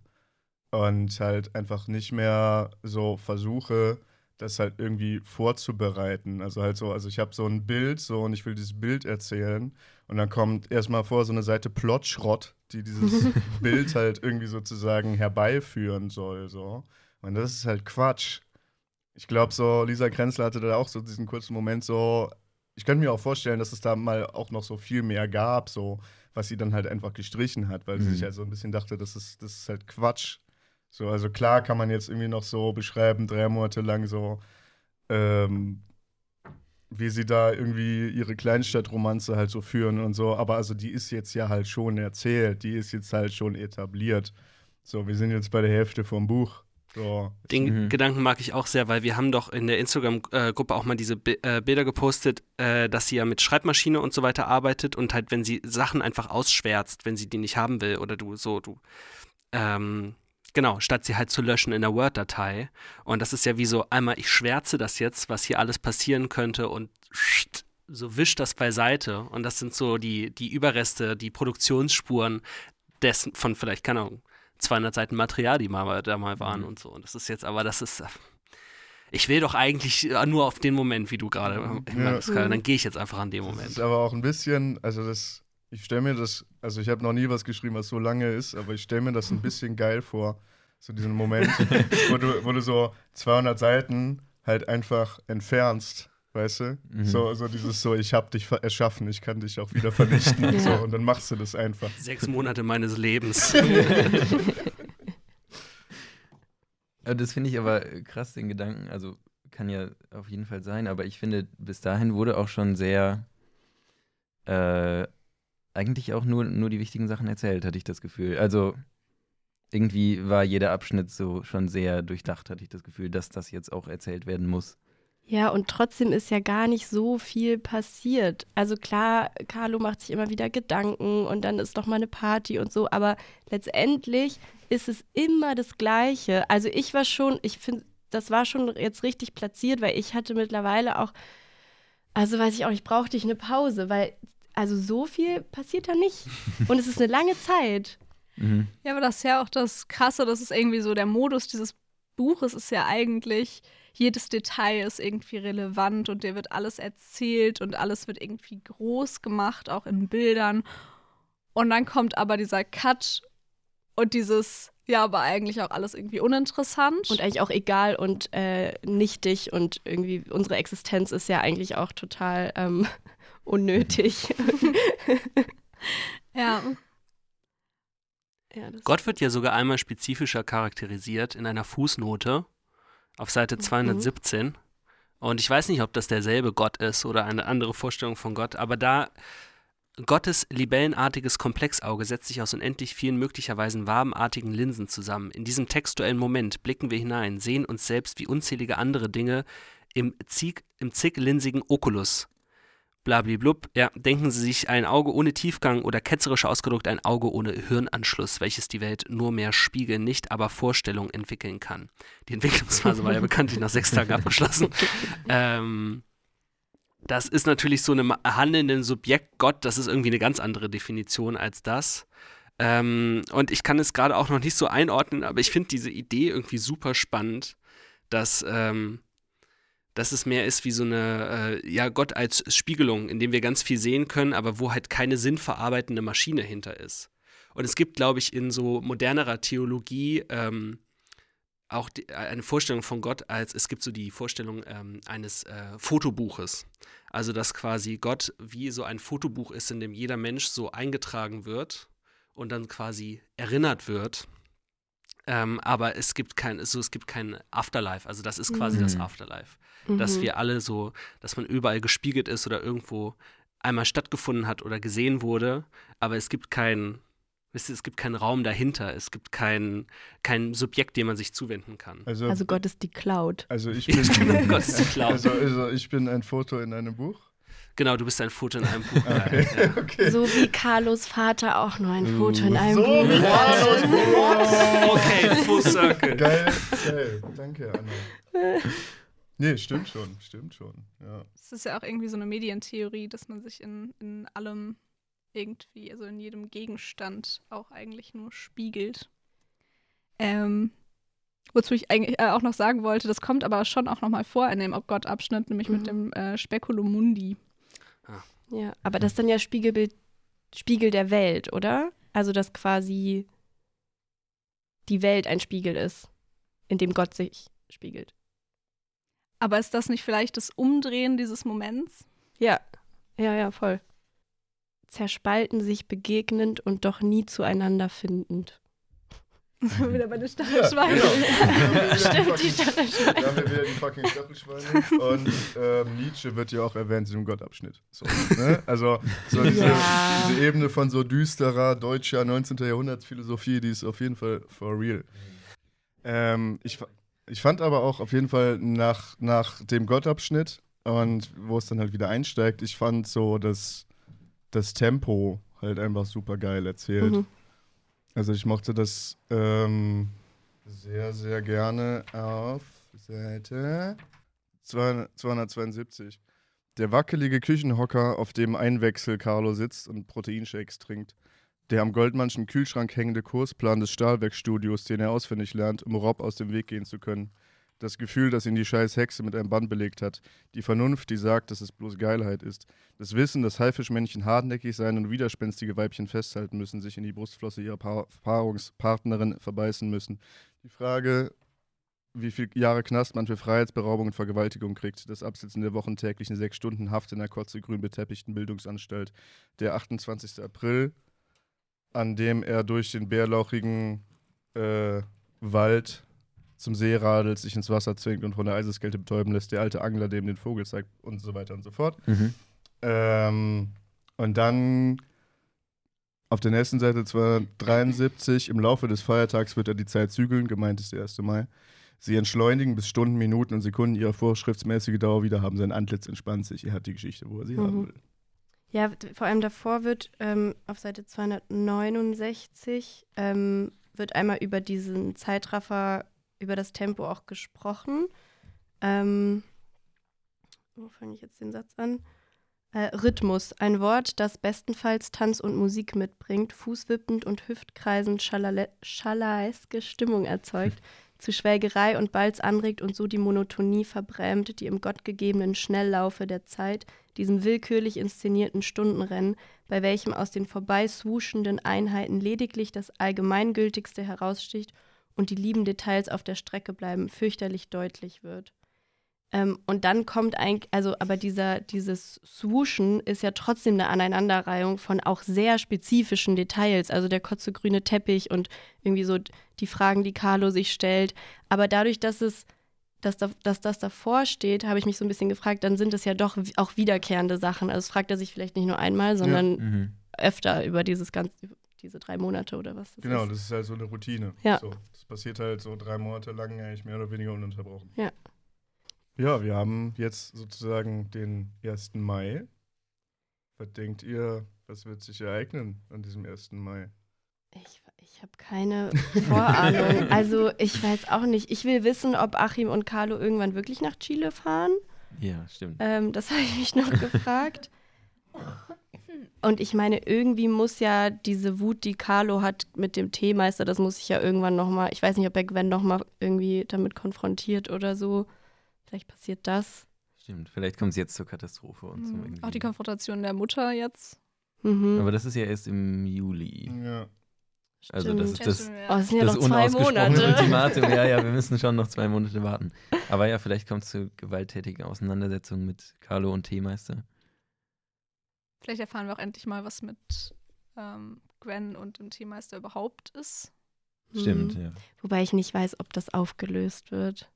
Und halt einfach nicht mehr so versuche, das halt irgendwie vorzubereiten. Also halt so, also ich habe so ein Bild so und ich will dieses Bild erzählen. Und dann kommt erstmal vor so eine Seite Plotschrott, die dieses (laughs) Bild halt irgendwie sozusagen herbeiführen soll. So. Und das ist halt Quatsch. Ich glaube, so Lisa Krenzler hatte da auch so diesen kurzen Moment so, ich könnte mir auch vorstellen, dass es da mal auch noch so viel mehr gab, so was sie dann halt einfach gestrichen hat, weil mhm. sie sich halt so ein bisschen dachte, das ist, das ist halt Quatsch. So, also klar kann man jetzt irgendwie noch so beschreiben, drei Monate lang so, ähm, wie sie da irgendwie ihre Kleinstadtromanze halt so führen und so, aber also die ist jetzt ja halt schon erzählt, die ist jetzt halt schon etabliert. So, wir sind jetzt bei der Hälfte vom Buch. So. Den mhm. Gedanken mag ich auch sehr, weil wir haben doch in der Instagram-Gruppe auch mal diese äh, Bilder gepostet, äh, dass sie ja mit Schreibmaschine und so weiter arbeitet und halt, wenn sie Sachen einfach ausschwärzt, wenn sie die nicht haben will oder du so, du, ähm, genau, statt sie halt zu löschen in der Word-Datei. Und das ist ja wie so, einmal ich schwärze das jetzt, was hier alles passieren könnte und so wischt das beiseite und das sind so die, die Überreste, die Produktionsspuren dessen, von vielleicht, keine Ahnung, 200 Seiten Material, die mal, da mal waren Mhm. und so. Und das ist jetzt, aber das ist, ich will doch eigentlich äh, nur auf den Moment, wie du gerade Ja. hinweist, Karl. Dann gehe ich jetzt einfach an den Das Moment. ist aber auch ein bisschen, also das, ich stelle mir das, also ich habe noch nie was geschrieben, was so lange ist, aber ich stelle mir das ein (laughs) bisschen geil vor, so diesen Moment, (laughs) wo du, wo du so 200 Seiten halt einfach entfernst, weißt du? Mhm. So, so dieses so, ich habe dich erschaffen, ich kann dich auch wieder vernichten und (laughs) so und dann machst du das einfach. Sechs Monate meines Lebens. Äh, Das finde ich aber krass, den Gedanken. Also kann ja auf jeden Fall sein, aber ich finde, bis dahin wurde auch schon sehr äh, eigentlich auch nur, nur die wichtigen Sachen erzählt, hatte ich das Gefühl. Also irgendwie war jeder Abschnitt so schon sehr durchdacht, hatte ich das Gefühl, dass das jetzt auch erzählt werden muss. Ja, und trotzdem ist ja gar nicht so viel passiert. Also klar, Carlo macht sich immer wieder Gedanken und dann ist noch mal eine Party und so, aber letztendlich ist es immer das Gleiche. Also ich war schon, ich finde, das war schon jetzt richtig platziert, weil ich hatte mittlerweile auch, also weiß ich auch, ich brauchte ich eine Pause, weil also so viel passiert da nicht. Und es ist eine lange Zeit. Mhm. Ja, aber das ist ja auch das Krasse, das ist irgendwie so der Modus dieses Buches ist ja eigentlich, jedes Detail ist irgendwie relevant und dir wird alles erzählt und alles wird irgendwie groß gemacht, auch in Bildern. Und dann kommt aber dieser Cut und dieses, ja, aber eigentlich auch alles irgendwie uninteressant. Und eigentlich auch egal und äh, nichtig und irgendwie unsere Existenz ist ja eigentlich auch total ähm, unnötig. (laughs) ja, ja, das Gott wird ja sogar einmal spezifischer charakterisiert in einer Fußnote auf Seite Mhm. 217. Und ich weiß nicht, ob das derselbe Gott ist oder eine andere Vorstellung von Gott, aber da Gottes libellenartiges Komplexauge setzt sich aus unendlich vielen möglicherweise wabenartigen Linsen zusammen. In diesem textuellen Moment blicken wir hinein, sehen uns selbst wie unzählige andere Dinge im, zig, im ziglinsigen Oculus. Blabliblub, ja, denken Sie sich ein Auge ohne Tiefgang oder ketzerisch ausgedrückt ein Auge ohne Hirnanschluss, welches die Welt nur mehr Spiegel, nicht aber Vorstellung entwickeln kann. Die Entwicklungsphase war ja bekanntlich nach sechs Tagen (laughs) abgeschlossen. ähm, das ist natürlich so einem handelnden Subjekt Gott, das ist irgendwie eine ganz andere Definition als das. Ähm, und ich kann es gerade auch noch nicht so einordnen, aber ich finde diese Idee irgendwie super spannend, dass, ähm, dass es mehr ist wie so eine, äh, ja, Gott als Spiegelung, in dem wir ganz viel sehen können, aber wo halt keine sinnverarbeitende Maschine hinter ist. Und es gibt, glaube ich, in so modernerer Theologie ähm, auch die, äh, eine Vorstellung von Gott als, es gibt so die Vorstellung ähm, eines äh, Fotobuches. Also, dass quasi Gott wie so ein Fotobuch ist, in dem jeder Mensch so eingetragen wird und dann quasi erinnert wird. Ähm, aber es gibt kein, so, es gibt kein Afterlife. Also, das ist quasi das Mhm. Dass Mhm. wir alle so, dass man überall gespiegelt ist oder irgendwo einmal stattgefunden hat oder gesehen wurde, aber es gibt keinen, wisst ihr, es gibt keinen Raum dahinter, es gibt kein, kein Subjekt, dem man sich zuwenden kann. Also, Also Gott ist die Cloud. also ich (laughs) bin, Gott ist die Cloud. (laughs) Also, also ich bin ein Foto in einem Buch. Genau, du bist ein Foto in einem Buch. (laughs) Okay, Ja. okay. So wie Carlos Vater auch nur ein Foto in einem So Buch wie Carlos hatte. Okay, Full Circle. Geil, geil. Danke, Anna. Nee, stimmt schon, stimmt schon. Ja. es ist ja auch irgendwie so eine Medientheorie, dass man sich in, in allem irgendwie, also in jedem Gegenstand auch eigentlich nur spiegelt. Ähm, wozu ich eigentlich äh, auch noch sagen wollte, das kommt aber schon auch nochmal vor in dem Ob Gott-Abschnitt, nämlich Mhm. mit dem äh, Speculum Mundi. Ja, aber das ist dann ja Spiegelbild, Spiegel der Welt, oder? Also, dass quasi die Welt ein Spiegel ist, in dem Gott sich spiegelt. Aber ist das nicht vielleicht das Umdrehen dieses Moments? Ja, ja, ja, voll. Zerspalten sich begegnend und doch nie zueinander findend. Wieder bei den Ja, Stachelschweinen. genau. Stimmt, die (laughs) Stachelschweine. Da haben wir wieder die fucking Stachelschweine. Und ähm, Nietzsche wird ja auch erwähnt in dem Gottabschnitt. So, ne? Also so diese, Ja. diese Ebene von so düsterer deutscher 19. Jahrhundertsphilosophie, die ist auf jeden Fall for real. Ähm, ich, fa- ich fand aber auch auf jeden Fall nach, nach dem Gottabschnitt und wo es dann halt wieder einsteigt, ich fand so das, das Tempo halt einfach super geil erzählt. Mhm. Also ich mochte das ähm, sehr, sehr gerne auf Seite 200 272. Der wackelige Küchenhocker, auf dem Einwechsel Carlo sitzt und Proteinshakes trinkt. Der am Goldmannschen Kühlschrank hängende Kursplan des Stahlwerkstudios, den er auswendig lernt, um Rob aus dem Weg gehen zu können. Das Gefühl, das ihn die scheiß Hexe mit einem Band belegt hat. Die Vernunft, die sagt, dass es bloß Geilheit ist. Das Wissen, dass Haifischmännchen hartnäckig sein und widerspenstige Weibchen festhalten müssen, sich in die Brustflosse ihrer pa Paarungspartnerin verbeißen müssen. Die Frage, wie viele Jahre Knast man für Freiheitsberaubung und Vergewaltigung kriegt. Das Absitzen der wochentäglichen sechs Stunden Haft in der kotzegrün beteppichten Bildungsanstalt. Der 28. April, an dem er durch den bärlauchigen äh, Wald zum See radelt, sich ins Wasser zwingt und von der Eiseskälte betäuben lässt, der alte Angler dem den Vogel zeigt und so weiter und so fort. Mhm. Ähm, und dann auf der nächsten Seite 273, im Laufe des Feiertags wird er die Zeit zügeln, gemeint ist der 1. Mai. Sie entschleunigen bis Stunden, Minuten und Sekunden ihre vorschriftsmäßige Dauer wieder, haben sein Antlitz entspannt sich. Er hat die Geschichte, wo er sie Mhm. haben will. Ja, vor allem davor wird ähm, auf Seite 269 ähm, wird einmal über diesen Zeitraffer, über das Tempo auch gesprochen. Ähm, wo fange ich jetzt den Satz an? Äh, Rhythmus, ein Wort, das bestenfalls Tanz und Musik mitbringt, fußwippend und hüftkreisend schalale- schalaeske Stimmung erzeugt, (laughs) zu Schwelgerei und Balz anregt und so die Monotonie verbrämt, die im gottgegebenen Schnelllaufe der Zeit diesem willkürlich inszenierten Stundenrennen, bei welchem aus den vorbei swooschenden Einheiten lediglich das Allgemeingültigste heraussticht und die lieben Details auf der Strecke bleiben, fürchterlich deutlich wird. Ähm, und dann kommt eigentlich, also aber dieser, dieses Swooshen ist ja trotzdem eine Aneinanderreihung von auch sehr spezifischen Details, also der kotzegrüne Teppich und irgendwie so die Fragen, die Carlo sich stellt. Aber dadurch, dass es dass, da, dass das davor steht, habe ich mich so ein bisschen gefragt, dann sind es ja doch auch wiederkehrende Sachen. Also fragt er sich vielleicht nicht nur einmal, sondern Mhm. öfter über dieses ganze, diese drei Monate oder was das Genau, ist. das ist halt so eine Routine. Ja. So, das passiert halt so drei Monate lang eigentlich mehr oder weniger ununterbrochen. Ja. Ja, wir haben jetzt sozusagen den 1. Mai. Was denkt ihr, was wird sich ereignen an diesem 1. Mai? Ich, ich habe keine Vorahnung. (laughs) also ich weiß auch nicht. Ich will wissen, ob Achim und Carlo irgendwann wirklich nach Chile fahren. Ja, stimmt. Ähm, das habe ich mich noch gefragt. Und ich meine, irgendwie muss ja diese Wut, die Carlo hat mit dem Teemeister, das muss ich ja irgendwann nochmal, ich weiß nicht, ob er Gwen nochmal irgendwie damit konfrontiert oder so. Vielleicht passiert das. Stimmt. Vielleicht kommt es jetzt zur Katastrophe und zum Mhm. irgendwie. Auch die Konfrontation der Mutter jetzt. Mhm. Aber das ist ja erst im Juli. Ja. Also das ist das, Oh, es sind ja das noch zwei Monate. Ultimatum. Ja, ja, wir (laughs) müssen schon noch zwei Monate warten. Aber ja, vielleicht kommt es zu gewalttätigen Auseinandersetzungen mit Carlo und Teemeister. Vielleicht erfahren wir auch endlich mal, was mit ähm, Gwen und dem Teammeister überhaupt ist. Stimmt, Mhm. ja. Wobei ich nicht weiß, ob das aufgelöst wird.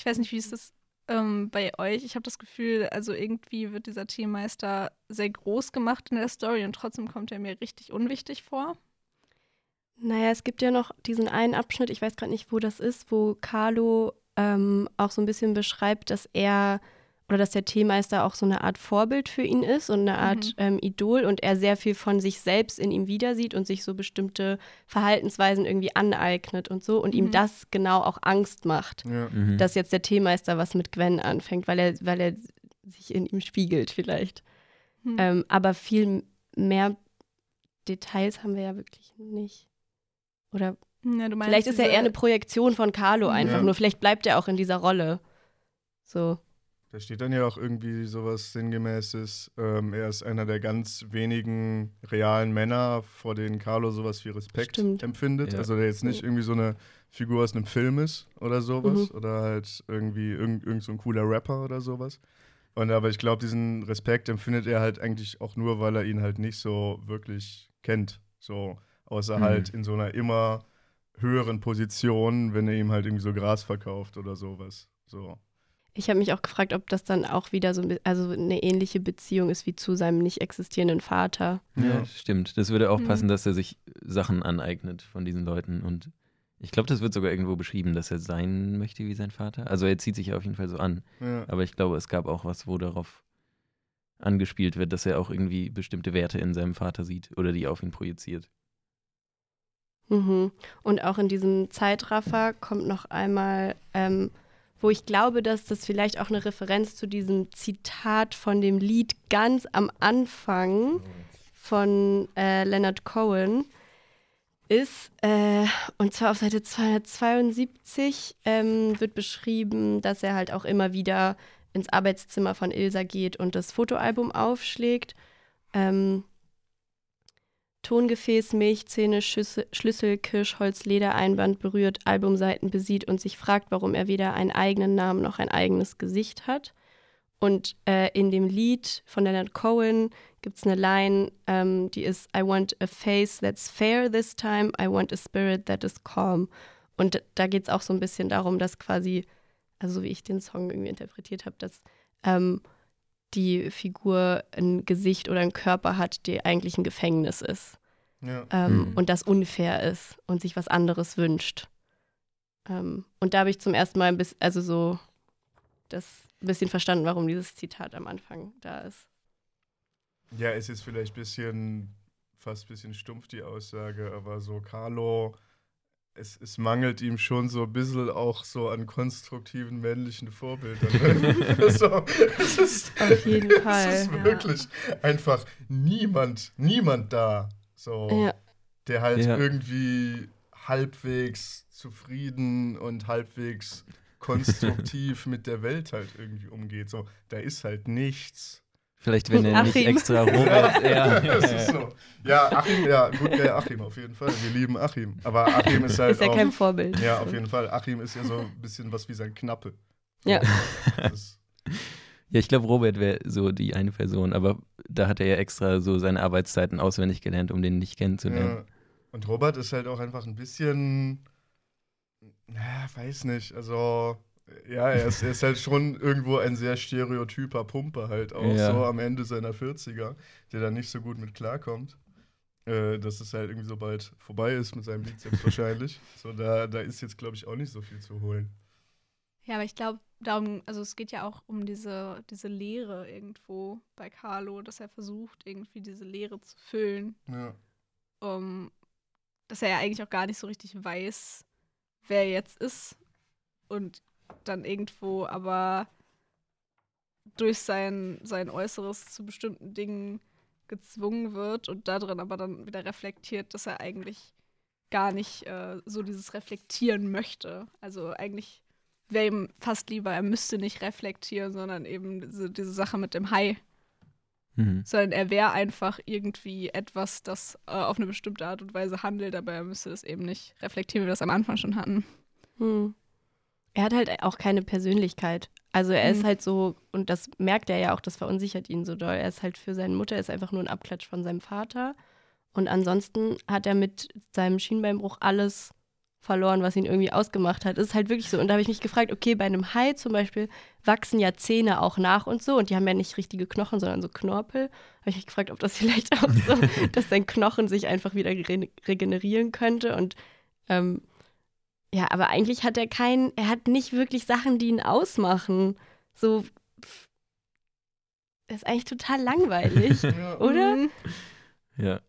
Ich weiß nicht, wie ist das ähm, bei euch? Ich habe das Gefühl, also irgendwie wird dieser Teammeister sehr groß gemacht in der Story und trotzdem kommt er mir richtig unwichtig vor. Naja, es gibt ja noch diesen einen Abschnitt, ich weiß gerade nicht, wo das ist, wo Carlo ähm, auch so ein bisschen beschreibt, dass er oder dass der Teemeister auch so eine Art Vorbild für ihn ist und eine Art Mhm. ähm, Idol und er sehr viel von sich selbst in ihm wiedersieht und sich so bestimmte Verhaltensweisen irgendwie aneignet und so und ihm Mhm. das genau auch Angst macht, ja. Mhm. dass jetzt der Teemeister was mit Gwen anfängt, weil er, weil er sich in ihm spiegelt vielleicht. Hm. Ähm, aber viel mehr Details haben wir ja wirklich nicht. Oder ja, du meinst vielleicht ist er eher eine Projektion von Carlo einfach Ja. nur. Vielleicht bleibt er auch in dieser Rolle. So. Da steht dann ja auch irgendwie sowas Sinngemäßes. Ähm, er ist einer der ganz wenigen realen Männer, vor denen Carlo sowas wie Respekt Stimmt. empfindet. Ja. Also der jetzt nicht irgendwie so eine Figur aus einem Film ist oder sowas. Mhm. Oder halt irgendwie irgend, irgend so ein cooler Rapper oder sowas. Und aber ich glaube, diesen Respekt empfindet er halt eigentlich auch nur, weil er ihn halt nicht so wirklich kennt. So, außer Mhm. halt in so einer immer höheren Position, wenn er ihm halt irgendwie so Gras verkauft oder sowas. So. Ich habe mich auch gefragt, ob das dann auch wieder so also eine ähnliche Beziehung ist wie zu seinem nicht existierenden Vater. Ja, Ja. stimmt. Das würde auch Mhm. passen, dass er sich Sachen aneignet von diesen Leuten. Und ich glaube, das wird sogar irgendwo beschrieben, dass er sein möchte wie sein Vater. Also er zieht sich auf jeden Fall so an. Ja. Aber ich glaube, es gab auch was, wo darauf angespielt wird, dass er auch irgendwie bestimmte Werte in seinem Vater sieht oder die auf ihn projiziert. Mhm. Und auch in diesem Zeitraffer kommt noch einmal ähm, wo ich glaube, dass das vielleicht auch eine Referenz zu diesem Zitat von dem Lied ganz am Anfang von äh, Leonard Cohen ist. Äh, und zwar auf Seite 272 ähm, wird beschrieben, dass er halt auch immer wieder ins Arbeitszimmer von Ilsa geht und das Fotoalbum aufschlägt. Ähm, Tongefäß, Milchzähne, Schüssel, Schlüssel, Kirschholz, Ledereinband berührt, Albumseiten besieht und sich fragt, warum er weder einen eigenen Namen noch ein eigenes Gesicht hat. Und äh, in dem Lied von Leonard Cohen gibt es eine Line, ähm, die ist I want a face that's fair this time, I want a spirit that is calm. Und da geht es auch so ein bisschen darum, dass quasi, also so wie ich den Song irgendwie interpretiert habe, dass ähm, die Figur ein Gesicht oder einen Körper hat, der eigentlich ein Gefängnis ist. Ja. Ähm, Mhm. Und das unfair ist und sich was anderes wünscht. Ähm, und da habe ich zum ersten Mal ein bisschen, also so, das ein bisschen verstanden, warum dieses Zitat am Anfang da ist. Ja, ist jetzt vielleicht ein bisschen, fast ein bisschen stumpf die Aussage, aber so Carlo, es, es mangelt ihm schon so ein bisschen auch so an konstruktiven männlichen Vorbildern. (laughs) so, es ist, Auf jeden Fall, Es ist ja. wirklich einfach niemand, niemand da, so, Ja, der halt Ja. irgendwie halbwegs zufrieden und halbwegs konstruktiv (laughs) mit der Welt halt irgendwie umgeht. So, da ist halt nichts. Vielleicht, wenn er nicht extra Robert. (laughs) ja, Das ist so. Ja, Achim, ja, gut, ja, Achim, auf jeden Fall. Wir lieben Achim. Aber Achim ist halt ist ja auch. kein Vorbild. Ja, auf jeden Fall. Achim ist ja so ein bisschen was wie sein Knappe. Ja. Das, Ja, ich glaube, Robert wäre so die eine Person, aber da hat er ja extra so seine Arbeitszeiten auswendig gelernt, um den nicht kennenzulernen. ja. Und Robert ist halt auch einfach ein bisschen. Na, weiß nicht. Also. Ja, er ist, er ist halt schon irgendwo ein sehr stereotyper Pumper halt auch Ja. so am Ende seiner 40er, der dann nicht so gut mit klarkommt. Äh, dass es halt irgendwie so bald vorbei ist mit seinem Bizeps (laughs) wahrscheinlich. So, da, da ist jetzt, glaube ich, auch nicht so viel zu holen. Ja, aber ich glaube, darum, also es geht ja auch um diese, diese Leere irgendwo bei Carlo, dass er versucht, irgendwie diese Leere zu füllen, Ja. um, dass er ja eigentlich auch gar nicht so richtig weiß, wer er jetzt ist und dann irgendwo aber durch sein, sein Äußeres zu bestimmten Dingen gezwungen wird und darin aber dann wieder reflektiert, dass er eigentlich gar nicht äh, so dieses Reflektieren möchte. Also eigentlich wäre ihm fast lieber, er müsste nicht reflektieren, sondern eben diese, diese Sache mit dem Hai, Mhm. sondern er wäre einfach irgendwie etwas, das äh, auf eine bestimmte Art und Weise handelt, aber er müsste das eben nicht reflektieren, wie wir das am Anfang schon hatten. Hm. Er hat halt auch keine Persönlichkeit. Also er ist Mhm. halt so, und das merkt er ja auch, das verunsichert ihn so doll. Er ist halt für seine Mutter, er ist einfach nur ein Abklatsch von seinem Vater. Und ansonsten hat er mit seinem Schienbeinbruch alles verloren, was ihn irgendwie ausgemacht hat. Es ist halt wirklich so. Und da habe ich mich gefragt, okay, bei einem Hai zum Beispiel wachsen ja Zähne auch nach und so. Und die haben ja nicht richtige Knochen, sondern so Knorpel. Habe ich mich gefragt, ob das (laughs) vielleicht auch so, (laughs) dass sein Knochen sich einfach wieder re regenerieren könnte. Und ähm, ja, aber eigentlich hat er keinen, er hat nicht wirklich Sachen, die ihn ausmachen. So, pff, er ist eigentlich total langweilig, (laughs) Ja. oder? Mhm. Ja.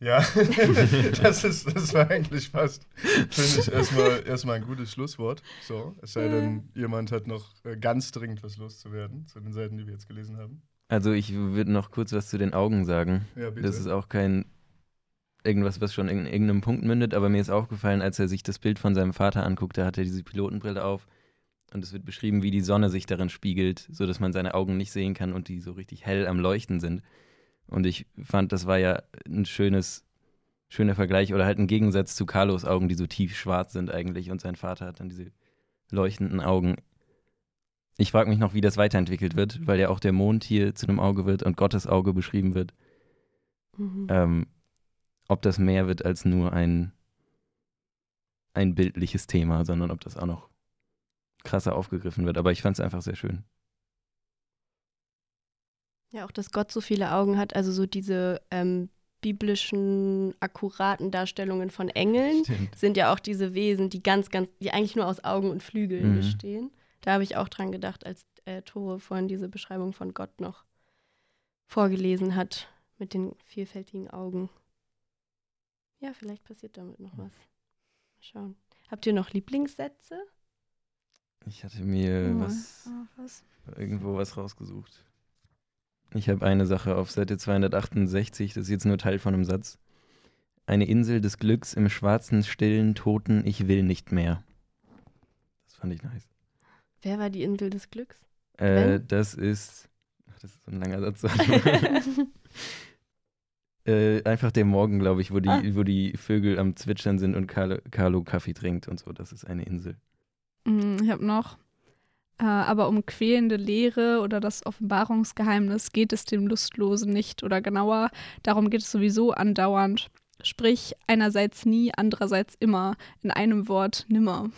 Ja, (laughs) das, ist, das war eigentlich fast, finde ich, erstmal, erstmal ein gutes Schlusswort. So, es sei denn, jemand hat noch äh, ganz dringend was loszuwerden zu den Seiten, die wir jetzt gelesen haben. Also ich würde noch kurz was zu den Augen sagen. Ja, bitte. Das ist auch kein irgendwas, was schon in irgendeinem Punkt mündet, aber mir ist aufgefallen, als er sich das Bild von seinem Vater anguckt, da hat er diese Pilotenbrille auf und es wird beschrieben, wie die Sonne sich darin spiegelt, so dass man seine Augen nicht sehen kann und die so richtig hell am Leuchten sind. Und ich fand, das war ja ein schönes, schöner Vergleich oder halt ein Gegensatz zu Carlos Augen, die so tief schwarz sind eigentlich und sein Vater hat dann diese leuchtenden Augen. Ich frage mich noch, wie das weiterentwickelt wird, weil ja auch der Mond hier zu einem Auge wird und Gottes Auge beschrieben wird. Mhm. Ähm, ob das mehr wird als nur ein, ein bildliches Thema, sondern ob das auch noch krasser aufgegriffen wird. Aber ich fand es einfach sehr schön. Ja, auch, dass Gott so viele Augen hat, also so diese ähm, biblischen, akkuraten Darstellungen von Engeln Stimmt. sind ja auch diese Wesen, die ganz, ganz, die eigentlich nur aus Augen und Flügeln Mhm. bestehen. Da habe ich auch dran gedacht, als äh, Tore vorhin diese Beschreibung von Gott noch vorgelesen hat, mit den vielfältigen Augen. Ja, vielleicht passiert damit noch was. Mal schauen. Habt ihr noch Lieblingssätze? Ich hatte mir Oh, was, ah, was? irgendwo was rausgesucht. Ich habe eine Sache auf Seite 268, das ist jetzt nur Teil von einem Satz. Eine Insel des Glücks im schwarzen, stillen, toten Ich will nicht mehr. Das fand ich nice. Wer war die Insel des Glücks? Äh, das ist. Ach, das ist so ein langer Satz. (laughs) (laughs) äh, einfach der Morgen, glaube ich, wo die, Ah. wo die Vögel am Zwitschern sind und Carlo, Carlo Kaffee trinkt und so. Das ist eine Insel. Mm, Ich habe noch, äh, aber um quälende Lehre oder das Offenbarungsgeheimnis geht es dem Lustlosen nicht oder genauer, darum geht es sowieso andauernd. Sprich, einerseits nie, andererseits immer, in einem Wort nimmer.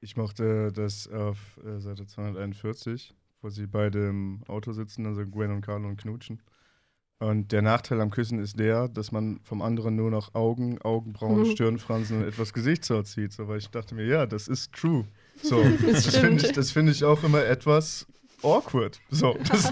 Ich mochte das auf äh, Seite 241, wo sie beide im Auto sitzen, also Gwen und Carlo und knutschen. Und der Nachteil am Küssen ist der, dass man vom anderen nur noch Augen, Augenbrauen, Mhm. Stirnfransen und etwas Gesichtshaut sieht. So, weil ich dachte mir, ja, das ist true. So, (laughs) Das das finde ich, das find ich auch immer etwas awkward. So, (laughs) das,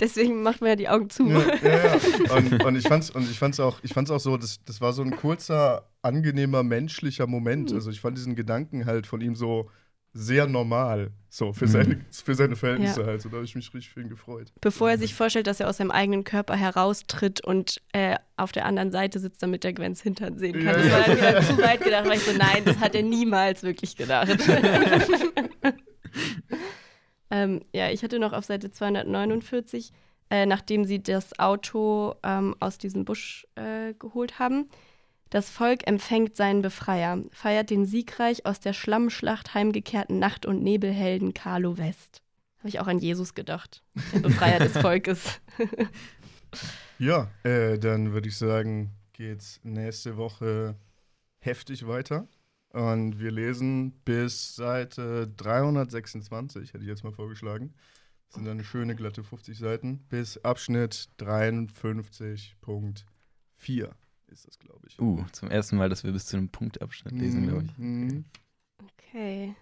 Deswegen macht man ja die Augen zu. ja, ja, ja. (laughs) Und, und ich fand's, und ich fand's auch, ich fand's auch so, das, das war so ein kurzer, angenehmer, menschlicher Moment. Also ich fand diesen Gedanken halt von ihm so sehr normal. So, für Mhm. seine, für seine Verhältnisse Ja. halt. So, da habe ich mich richtig für ihn gefreut. Bevor er sich vorstellt, dass er aus seinem eigenen Körper heraustritt und äh, auf der anderen Seite sitzt, damit er Gwens Hintern sehen kann. Ja, das war dann ja. wieder zu weit gedacht, weil ich so, nein, das hat er niemals wirklich gedacht. (laughs) ähm, ja, ich hatte noch auf Seite 249, äh, nachdem sie das Auto ähm, aus diesem Busch äh, geholt haben, das Volk empfängt seinen Befreier, feiert den siegreich aus der Schlammschlacht heimgekehrten Nacht- und Nebelhelden Carlo West. Habe ich auch an Jesus gedacht, der Befreier des (laughs) Volkes. Ja, äh, dann würde ich sagen, geht's nächste Woche heftig weiter. Und wir lesen bis Seite 326, hätte ich jetzt mal vorgeschlagen. Das sind dann schöne glatte 50 Seiten. Bis Abschnitt 53.4 ist das, glaube ich. Uh, zum ersten Mal, dass wir bis zu einem Punktabschnitt lesen, glaube ich. Mhm. Okay.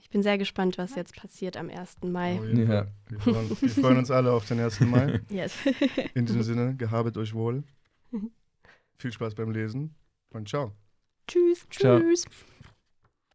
Ich bin sehr gespannt, was jetzt passiert am 1. Mai. Jeden Ja. Wir, freuen, wir freuen uns alle auf den 1. Mai. (laughs) Yes. In diesem Sinne, (laughs) gehabet euch wohl. Viel Spaß beim Lesen und ciao. Tschüss. Ciao. Tschüss.